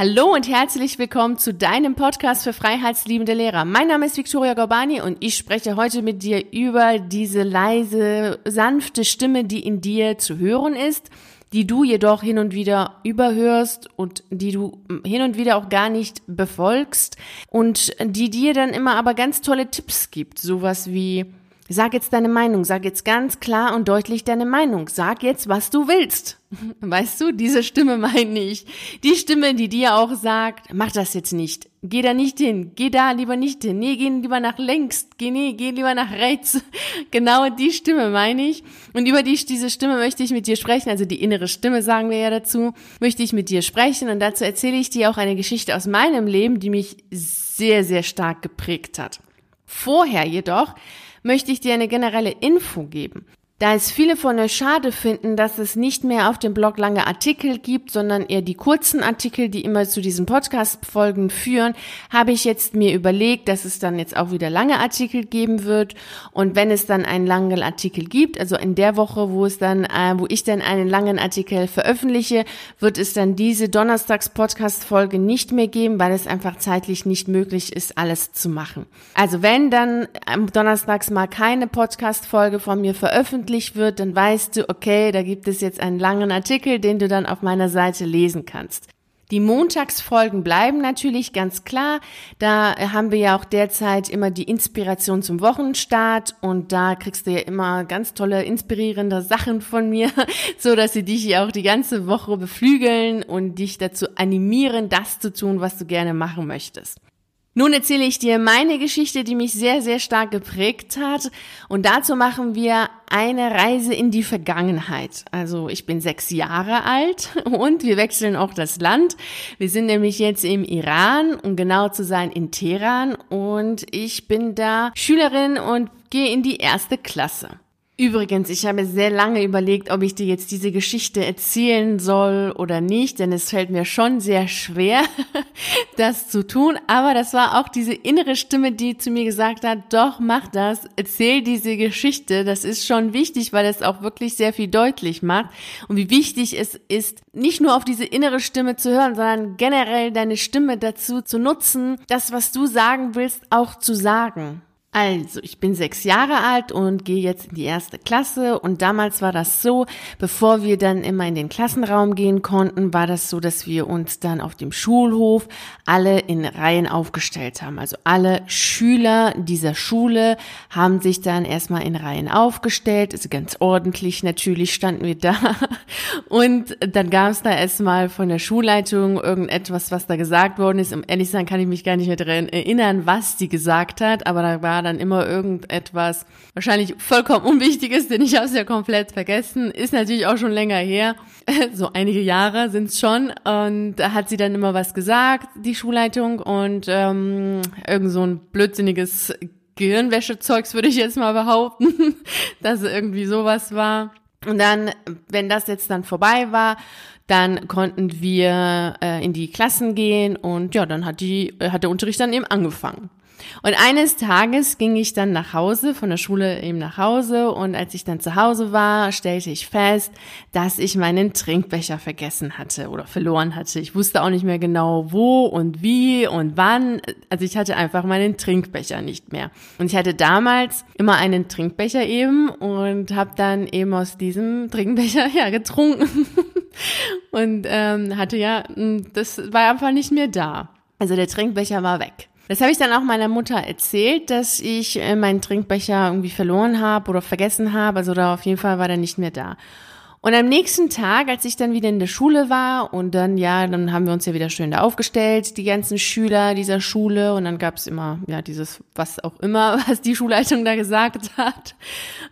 Hallo und herzlich willkommen zu deinem Podcast für freiheitsliebende Lehrer. Mein Name ist Victoria Gorbani und ich spreche heute mit dir über diese leise, sanfte Stimme, die in dir zu hören ist, die du jedoch hin und wieder überhörst und die du hin und wieder auch gar nicht befolgst und die dir dann immer aber ganz tolle Tipps gibt. Sowas wie, Sag jetzt deine Meinung, sag jetzt ganz klar und deutlich deine Meinung, sag jetzt, was du willst. Weißt du, diese Stimme meine ich. Die Stimme, die dir auch sagt, mach das jetzt nicht. Geh da nicht hin. Geh da lieber nicht hin. Nee, geh lieber nach links. Geh, nee, geh lieber nach rechts. Genau die Stimme meine ich. Und über die, diese Stimme möchte ich mit dir sprechen. Also die innere Stimme sagen wir ja dazu. Möchte ich mit dir sprechen. Und dazu erzähle ich dir auch eine Geschichte aus meinem Leben, die mich sehr, sehr stark geprägt hat. Vorher jedoch möchte ich dir eine generelle Info geben. Da es viele von euch schade finden, dass es nicht mehr auf dem Blog lange Artikel gibt, sondern eher die kurzen Artikel, die immer zu diesen Podcast-Folgen führen, habe ich jetzt mir überlegt, dass es dann jetzt auch wieder lange Artikel geben wird. Und wenn es dann einen langen Artikel gibt, also in der Woche, wo es dann, äh, wo ich dann einen langen Artikel veröffentliche, wird es dann diese Donnerstags-Podcast-Folge nicht mehr geben, weil es einfach zeitlich nicht möglich ist, alles zu machen. Also wenn dann am Donnerstags mal keine Podcast-Folge von mir veröffentlicht, veröffentlicht wird, dann weißt du, okay, da gibt es jetzt einen langen Artikel, den du dann auf meiner Seite lesen kannst. Die Montagsfolgen bleiben natürlich ganz klar. Da haben wir ja auch derzeit immer die Inspiration zum Wochenstart und da kriegst du ja immer ganz tolle, inspirierende Sachen von mir, so dass sie dich ja auch die ganze Woche beflügeln und dich dazu animieren, das zu tun, was du gerne machen möchtest. Nun erzähle ich dir meine Geschichte, die mich sehr, sehr stark geprägt hat. Und dazu machen wir eine Reise in die Vergangenheit. Also ich bin sechs Jahre alt und wir wechseln auch das Land. Wir sind nämlich jetzt im Iran, um genau zu sein in Teheran. Und ich bin da Schülerin und gehe in die erste Klasse. Übrigens, ich habe sehr lange überlegt, ob ich dir jetzt diese Geschichte erzählen soll oder nicht, denn es fällt mir schon sehr schwer, das zu tun. Aber das war auch diese innere Stimme, die zu mir gesagt hat, doch, mach das, erzähl diese Geschichte. Das ist schon wichtig, weil es auch wirklich sehr viel deutlich macht. Und wie wichtig es ist, nicht nur auf diese innere Stimme zu hören, sondern generell deine Stimme dazu zu nutzen, das, was du sagen willst, auch zu sagen. Also, ich bin sechs Jahre alt und gehe jetzt in die erste Klasse und damals war das so, bevor wir dann immer in den Klassenraum gehen konnten, war das so, dass wir uns dann auf dem Schulhof alle in Reihen aufgestellt haben. Also alle Schüler dieser Schule haben sich dann erstmal in Reihen aufgestellt, also ganz ordentlich natürlich standen wir da und dann gab es da erstmal von der Schulleitung irgendetwas, was da gesagt worden ist. Um ehrlich zu sein kann ich mich gar nicht mehr daran erinnern, was die gesagt hat, aber da war dann immer irgendetwas, wahrscheinlich vollkommen Unwichtiges, denn ich habe es ja komplett vergessen. Ist natürlich auch schon länger her. So einige Jahre sind es schon. Und da hat sie dann immer was gesagt, die Schulleitung, und ähm, irgend so ein blödsinniges Gehirnwäschezeugs würde ich jetzt mal behaupten, dass irgendwie sowas war. Und dann, wenn das jetzt dann vorbei war, dann konnten wir äh, in die Klassen gehen und ja, dann hat die hat der Unterricht dann eben angefangen. Und eines Tages ging ich dann nach Hause, von der Schule eben nach Hause und als ich dann zu Hause war, stellte ich fest, dass ich meinen Trinkbecher vergessen hatte oder verloren hatte. Ich wusste auch nicht mehr genau wo und wie und wann. Also ich hatte einfach meinen Trinkbecher nicht mehr. Und ich hatte damals immer einen Trinkbecher eben und habe dann eben aus diesem Trinkbecher ja getrunken und ähm, hatte ja, das war einfach nicht mehr da. Also der Trinkbecher war weg. Das habe ich dann auch meiner Mutter erzählt, dass ich äh, meinen Trinkbecher irgendwie verloren habe oder vergessen habe. Also da auf jeden Fall war der nicht mehr da. Und am nächsten Tag, als ich dann wieder in der Schule war und dann, ja, dann haben wir uns ja wieder schön da aufgestellt, die ganzen Schüler dieser Schule und dann gab es immer, ja, dieses, was auch immer, was die Schulleitung da gesagt hat.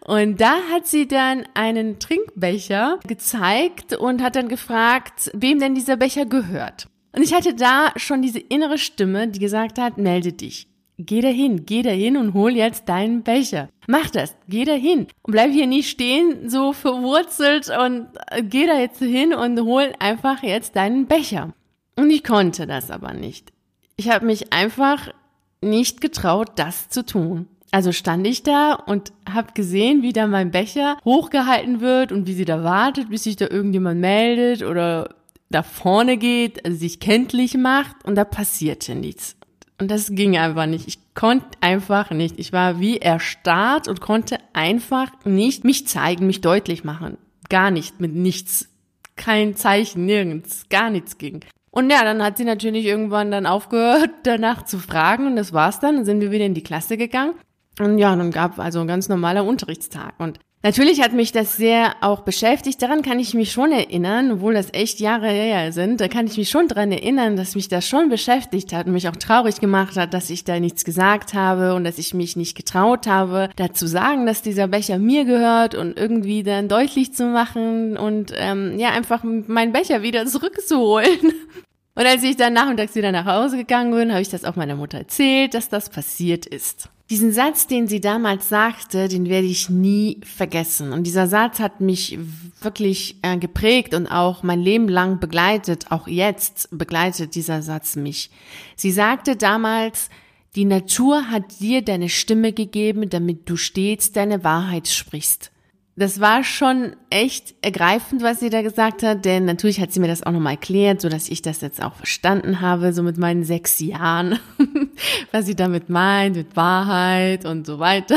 Und da hat sie dann einen Trinkbecher gezeigt und hat dann gefragt, wem denn dieser Becher gehört. Und ich hatte da schon diese innere Stimme, die gesagt hat, melde dich. Geh dahin, geh dahin und hol jetzt deinen Becher. Mach das, geh dahin. Und bleib hier nicht stehen, so verwurzelt und äh, geh da jetzt hin und hol einfach jetzt deinen Becher. Und ich konnte das aber nicht. Ich habe mich einfach nicht getraut, das zu tun. Also stand ich da und habe gesehen, wie da mein Becher hochgehalten wird und wie sie da wartet, bis sich da irgendjemand meldet oder da vorne geht, also sich kenntlich macht und da passierte nichts. Und das ging einfach nicht. Ich konnte einfach nicht. Ich war wie erstarrt und konnte einfach nicht mich zeigen, mich deutlich machen. Gar nicht, mit nichts. Kein Zeichen, nirgends, gar nichts ging. Und ja, dann hat sie natürlich irgendwann dann aufgehört, danach zu fragen und das war's dann. Dann sind wir wieder in die Klasse gegangen. Und ja, dann gab also ein ganz normaler Unterrichtstag. Und Natürlich hat mich das sehr auch beschäftigt. Daran kann ich mich schon erinnern, obwohl das echt Jahre her sind. Da kann ich mich schon dran erinnern, dass mich das schon beschäftigt hat und mich auch traurig gemacht hat, dass ich da nichts gesagt habe und dass ich mich nicht getraut habe, dazu sagen, dass dieser Becher mir gehört und irgendwie dann deutlich zu machen und ähm, ja einfach meinen Becher wieder zurückzuholen. Und als ich dann nachmittags wieder nach Hause gegangen bin, habe ich das auch meiner Mutter erzählt, dass das passiert ist. Diesen Satz, den sie damals sagte, den werde ich nie vergessen. Und dieser Satz hat mich wirklich äh, geprägt und auch mein Leben lang begleitet. Auch jetzt begleitet dieser Satz mich. Sie sagte damals, die Natur hat dir deine Stimme gegeben, damit du stets deine Wahrheit sprichst das war schon echt ergreifend, was sie da gesagt hat, denn natürlich hat sie mir das auch nochmal erklärt, so dass ich das jetzt auch verstanden habe, so mit meinen sechs Jahren, was sie damit meint, mit Wahrheit und so weiter.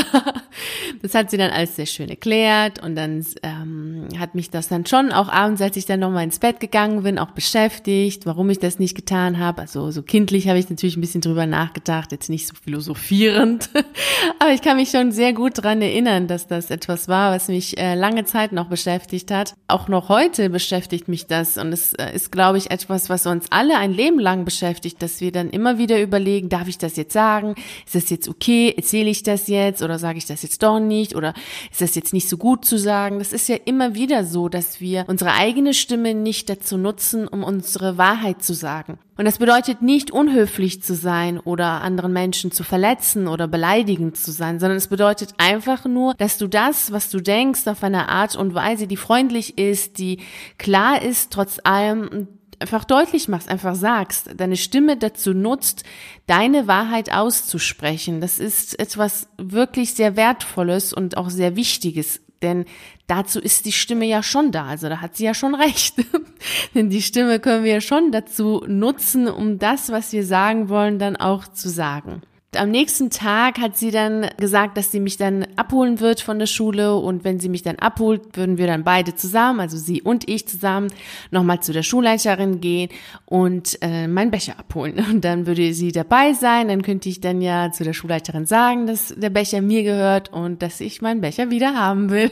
Das hat sie dann alles sehr schön erklärt und dann ähm, hat mich das dann schon auch abends, als ich dann nochmal ins Bett gegangen bin, auch beschäftigt, warum ich das nicht getan habe. Also so kindlich habe ich natürlich ein bisschen drüber nachgedacht, jetzt nicht so philosophierend, aber ich kann mich schon sehr gut dran erinnern, dass das etwas war, was mich äh, lange Zeit noch beschäftigt hat. Auch noch heute beschäftigt mich das und es äh, ist, glaube ich, etwas, was uns alle ein Leben lang beschäftigt, dass wir dann immer wieder überlegen, darf ich das jetzt sagen? Ist das jetzt okay? Erzähle ich das jetzt oder sage ich das jetzt doch nicht? Oder ist das jetzt nicht so gut zu sagen? Das ist ja immer wieder so, dass wir unsere eigene Stimme nicht dazu nutzen, um unsere Wahrheit zu sagen. Und das bedeutet nicht unhöflich zu sein oder anderen Menschen zu verletzen oder beleidigend zu sein, sondern es bedeutet einfach nur, dass du das, was du denkst, auf eine Art und Weise, die freundlich ist, die klar ist, trotz allem einfach deutlich machst, einfach sagst, deine Stimme dazu nutzt, deine Wahrheit auszusprechen. Das ist etwas wirklich sehr Wertvolles und auch sehr Wichtiges denn dazu ist die Stimme ja schon da. Also da hat sie ja schon recht. Denn die Stimme können wir ja schon dazu nutzen, um das, was wir sagen wollen, dann auch zu sagen. Am nächsten Tag hat sie dann gesagt, dass sie mich dann abholen wird von der Schule und wenn sie mich dann abholt, würden wir dann beide zusammen, also sie und ich zusammen, nochmal zu der Schulleiterin gehen und äh, meinen Becher abholen. Und dann würde sie dabei sein, dann könnte ich dann ja zu der Schulleiterin sagen, dass der Becher mir gehört und dass ich meinen Becher wieder haben will.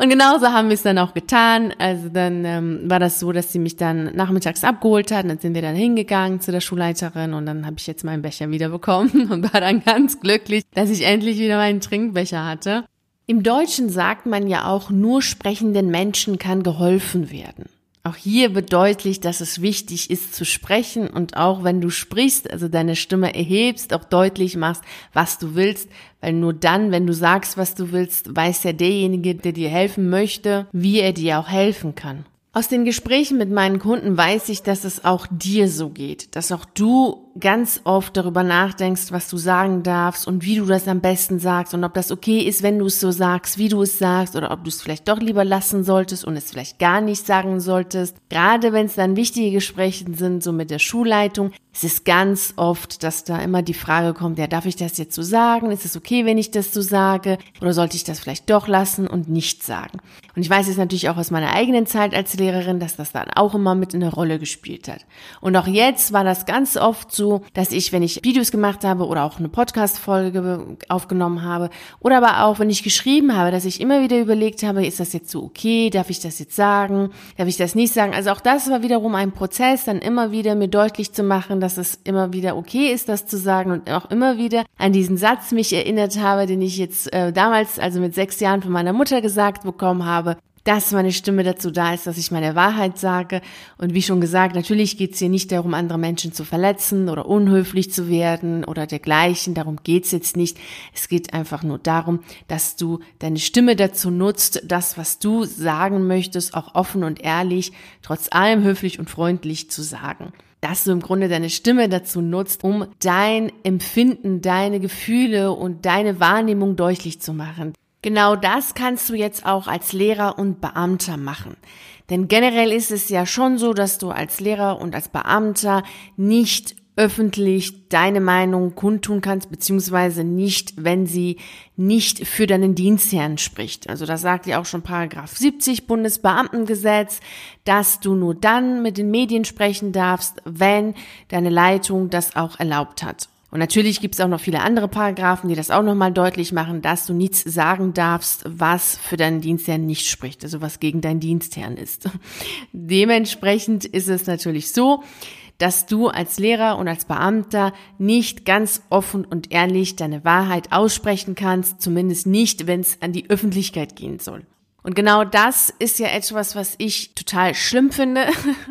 Und genauso haben wir es dann auch getan. Also dann ähm, war das so, dass sie mich dann nachmittags abgeholt hat. Und dann sind wir dann hingegangen zu der Schulleiterin und dann habe ich jetzt meinen Becher wieder bekommen und war dann ganz glücklich, dass ich endlich wieder meinen Trinkbecher hatte. Im Deutschen sagt man ja auch, nur sprechenden Menschen kann geholfen werden. Auch hier wird deutlich, dass es wichtig ist zu sprechen und auch wenn du sprichst, also deine Stimme erhebst, auch deutlich machst, was du willst, weil nur dann, wenn du sagst, was du willst, weiß ja derjenige, der dir helfen möchte, wie er dir auch helfen kann. Aus den Gesprächen mit meinen Kunden weiß ich, dass es auch dir so geht, dass auch du ganz oft darüber nachdenkst, was du sagen darfst und wie du das am besten sagst und ob das okay ist, wenn du es so sagst, wie du es sagst oder ob du es vielleicht doch lieber lassen solltest und es vielleicht gar nicht sagen solltest. Gerade wenn es dann wichtige Gespräche sind, so mit der Schulleitung, es ist ganz oft, dass da immer die Frage kommt, ja, darf ich das jetzt so sagen? Ist es okay, wenn ich das so sage? Oder sollte ich das vielleicht doch lassen und nicht sagen? Und ich weiß es natürlich auch aus meiner eigenen Zeit als Lehrerin, dass das dann auch immer mit eine Rolle gespielt hat. Und auch jetzt war das ganz oft so, dass ich, wenn ich Videos gemacht habe oder auch eine Podcast-Folge aufgenommen habe oder aber auch, wenn ich geschrieben habe, dass ich immer wieder überlegt habe, ist das jetzt so okay? Darf ich das jetzt sagen? Darf ich das nicht sagen? Also auch das war wiederum ein Prozess, dann immer wieder mir deutlich zu machen, dass es immer wieder okay ist, das zu sagen und auch immer wieder an diesen Satz mich erinnert habe, den ich jetzt äh, damals, also mit sechs Jahren von meiner Mutter gesagt bekommen habe, dass meine Stimme dazu da ist, dass ich meine Wahrheit sage. Und wie schon gesagt, natürlich geht es hier nicht darum, andere Menschen zu verletzen oder unhöflich zu werden oder dergleichen. Darum geht es jetzt nicht. Es geht einfach nur darum, dass du deine Stimme dazu nutzt, das, was du sagen möchtest, auch offen und ehrlich, trotz allem höflich und freundlich zu sagen dass du im Grunde deine Stimme dazu nutzt, um dein Empfinden, deine Gefühle und deine Wahrnehmung deutlich zu machen. Genau das kannst du jetzt auch als Lehrer und Beamter machen. Denn generell ist es ja schon so, dass du als Lehrer und als Beamter nicht öffentlich deine Meinung kundtun kannst, beziehungsweise nicht, wenn sie nicht für deinen Dienstherrn spricht. Also das sagt ja auch schon Paragraph 70 Bundesbeamtengesetz, dass du nur dann mit den Medien sprechen darfst, wenn deine Leitung das auch erlaubt hat. Und natürlich gibt es auch noch viele andere Paragraphen, die das auch nochmal deutlich machen, dass du nichts sagen darfst, was für deinen Dienstherrn nicht spricht, also was gegen deinen Dienstherrn ist. Dementsprechend ist es natürlich so, dass du als Lehrer und als Beamter nicht ganz offen und ehrlich deine Wahrheit aussprechen kannst, zumindest nicht, wenn es an die Öffentlichkeit gehen soll. Und genau das ist ja etwas, was ich total schlimm finde,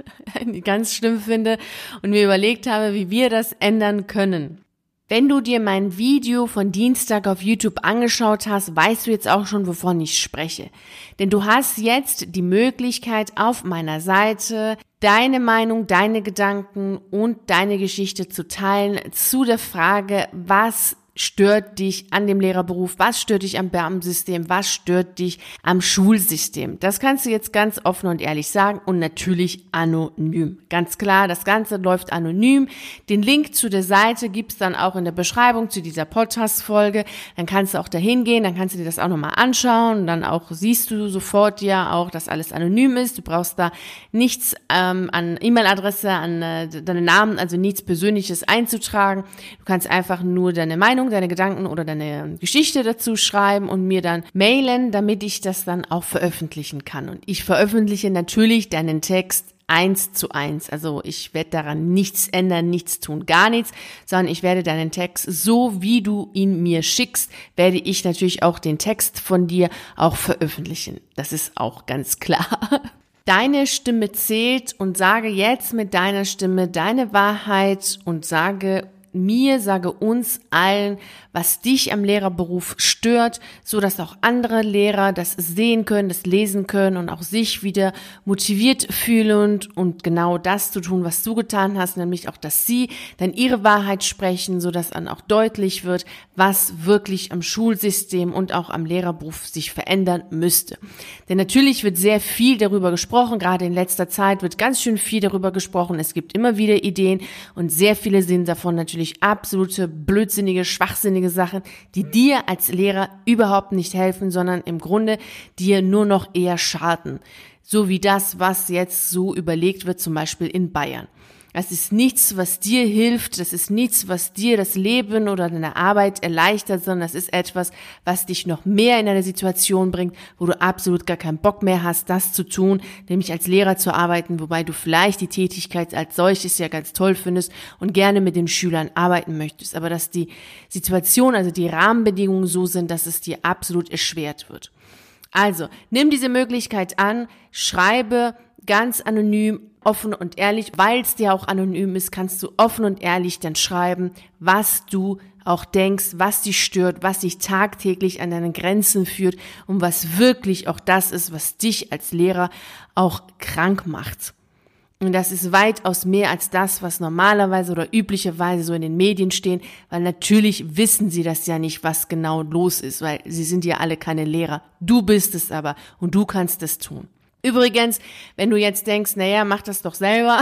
ganz schlimm finde und mir überlegt habe, wie wir das ändern können. Wenn du dir mein Video von Dienstag auf YouTube angeschaut hast, weißt du jetzt auch schon, wovon ich spreche. Denn du hast jetzt die Möglichkeit auf meiner Seite deine Meinung, deine Gedanken und deine Geschichte zu teilen zu der Frage, was stört dich an dem Lehrerberuf? Was stört dich am Beamtensystem? Was stört dich am Schulsystem? Das kannst du jetzt ganz offen und ehrlich sagen und natürlich anonym. Ganz klar, das Ganze läuft anonym. Den Link zu der Seite gibt's dann auch in der Beschreibung zu dieser Podcast-Folge. Dann kannst du auch dahin gehen, dann kannst du dir das auch nochmal anschauen und dann auch siehst du sofort ja auch, dass alles anonym ist. Du brauchst da nichts ähm, an E-Mail-Adresse, an äh, deinen Namen, also nichts Persönliches einzutragen. Du kannst einfach nur deine Meinung Meinung, deine Gedanken oder deine Geschichte dazu schreiben und mir dann mailen, damit ich das dann auch veröffentlichen kann. Und ich veröffentliche natürlich deinen Text eins zu eins. Also ich werde daran nichts ändern, nichts tun, gar nichts, sondern ich werde deinen Text so, wie du ihn mir schickst, werde ich natürlich auch den Text von dir auch veröffentlichen. Das ist auch ganz klar. Deine Stimme zählt und sage jetzt mit deiner Stimme deine Wahrheit und sage mir, sage uns allen, was dich am Lehrerberuf stört, so dass auch andere Lehrer das sehen können, das lesen können und auch sich wieder motiviert fühlen und genau das zu tun, was du getan hast, nämlich auch, dass sie dann ihre Wahrheit sprechen, so dass dann auch deutlich wird, was wirklich am Schulsystem und auch am Lehrerberuf sich verändern müsste. Denn natürlich wird sehr viel darüber gesprochen, gerade in letzter Zeit wird ganz schön viel darüber gesprochen. Es gibt immer wieder Ideen und sehr viele sind davon natürlich natürlich absolute blödsinnige, schwachsinnige Sachen, die dir als Lehrer überhaupt nicht helfen, sondern im Grunde dir nur noch eher schaden. So wie das, was jetzt so überlegt wird, zum Beispiel in Bayern. Das ist nichts, was dir hilft, das ist nichts, was dir das Leben oder deine Arbeit erleichtert, sondern das ist etwas, was dich noch mehr in eine Situation bringt, wo du absolut gar keinen Bock mehr hast, das zu tun, nämlich als Lehrer zu arbeiten, wobei du vielleicht die Tätigkeit als solches ja ganz toll findest und gerne mit den Schülern arbeiten möchtest, aber dass die Situation, also die Rahmenbedingungen so sind, dass es dir absolut erschwert wird. Also, nimm diese Möglichkeit an, schreibe ganz anonym, offen und ehrlich, weil es dir auch anonym ist, kannst du offen und ehrlich dann schreiben, was du auch denkst, was dich stört, was dich tagtäglich an deinen Grenzen führt und was wirklich auch das ist, was dich als Lehrer auch krank macht. Und das ist weitaus mehr als das, was normalerweise oder üblicherweise so in den Medien stehen, weil natürlich wissen sie das ja nicht, was genau los ist, weil sie sind ja alle keine Lehrer. Du bist es aber und du kannst es tun. Übrigens, wenn du jetzt denkst, naja, mach das doch selber,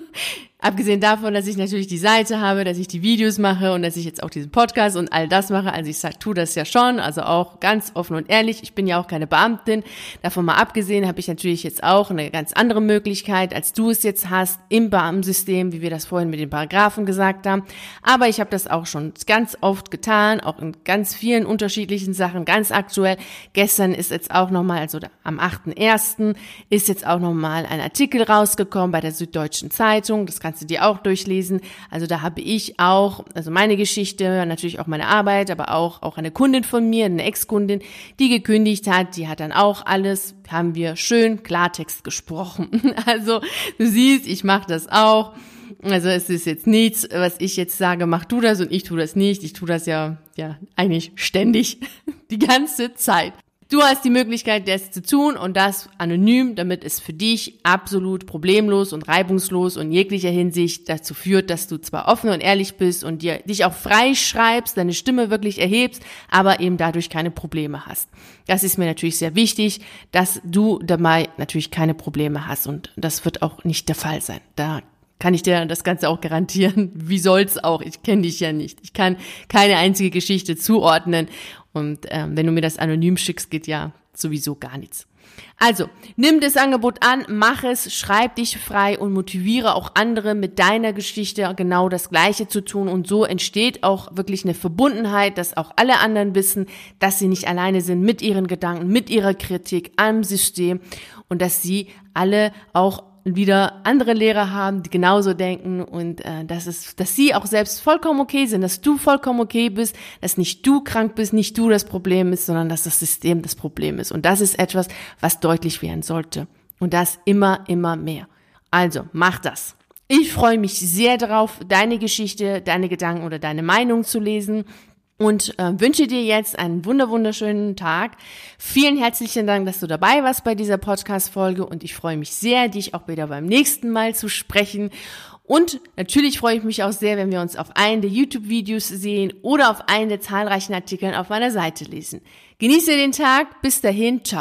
Abgesehen davon, dass ich natürlich die Seite habe, dass ich die Videos mache und dass ich jetzt auch diesen Podcast und all das mache. Also ich sag, tu das ja schon, also auch ganz offen und ehrlich. Ich bin ja auch keine Beamtin. Davon mal abgesehen habe ich natürlich jetzt auch eine ganz andere Möglichkeit, als du es jetzt hast im Beamtensystem, wie wir das vorhin mit den Paragraphen gesagt haben. Aber ich habe das auch schon ganz oft getan, auch in ganz vielen unterschiedlichen Sachen, ganz aktuell. Gestern ist jetzt auch nochmal, also am 8.1. ist jetzt auch nochmal ein Artikel rausgekommen bei der Süddeutschen Zeitung. Das kann kannst du dir auch durchlesen. Also da habe ich auch, also meine Geschichte, natürlich auch meine Arbeit, aber auch, auch eine Kundin von mir, eine Ex-Kundin, die gekündigt hat, die hat dann auch alles, haben wir schön Klartext gesprochen. Also du siehst, ich mache das auch. Also es ist jetzt nichts, was ich jetzt sage, mach du das und ich tu das nicht. Ich tu das ja, ja, eigentlich ständig, die ganze Zeit. Du hast die Möglichkeit, das zu tun und das anonym, damit es für dich absolut problemlos und reibungslos und jeglicher Hinsicht dazu führt, dass du zwar offen und ehrlich bist und dir, dich auch frei schreibst, deine Stimme wirklich erhebst, aber eben dadurch keine Probleme hast. Das ist mir natürlich sehr wichtig, dass du dabei natürlich keine Probleme hast und das wird auch nicht der Fall sein. Da kann ich dir das Ganze auch garantieren. Wie soll's auch? Ich kenne dich ja nicht. Ich kann keine einzige Geschichte zuordnen. Und ähm, wenn du mir das anonym schickst, geht ja sowieso gar nichts. Also, nimm das Angebot an, mach es, schreib dich frei und motiviere auch andere mit deiner Geschichte genau das Gleiche zu tun. Und so entsteht auch wirklich eine Verbundenheit, dass auch alle anderen wissen, dass sie nicht alleine sind mit ihren Gedanken, mit ihrer Kritik am System und dass sie alle auch wieder andere Lehrer haben, die genauso denken und äh, dass es, dass sie auch selbst vollkommen okay sind, dass du vollkommen okay bist, dass nicht du krank bist, nicht du das Problem bist, sondern dass das System das Problem ist. Und das ist etwas, was deutlich werden sollte. Und das immer, immer mehr. Also, mach das. Ich freue mich sehr darauf, deine Geschichte, deine Gedanken oder deine Meinung zu lesen und äh, wünsche dir jetzt einen wunder wunderschönen Tag. Vielen herzlichen Dank, dass du dabei warst bei dieser Podcast-Folge und ich freue mich sehr, dich auch wieder beim nächsten Mal zu sprechen. Und natürlich freue ich mich auch sehr, wenn wir uns auf einen der YouTube-Videos sehen oder auf einen der zahlreichen Artikeln auf meiner Seite lesen. Genieße den Tag. Bis dahin. Ciao.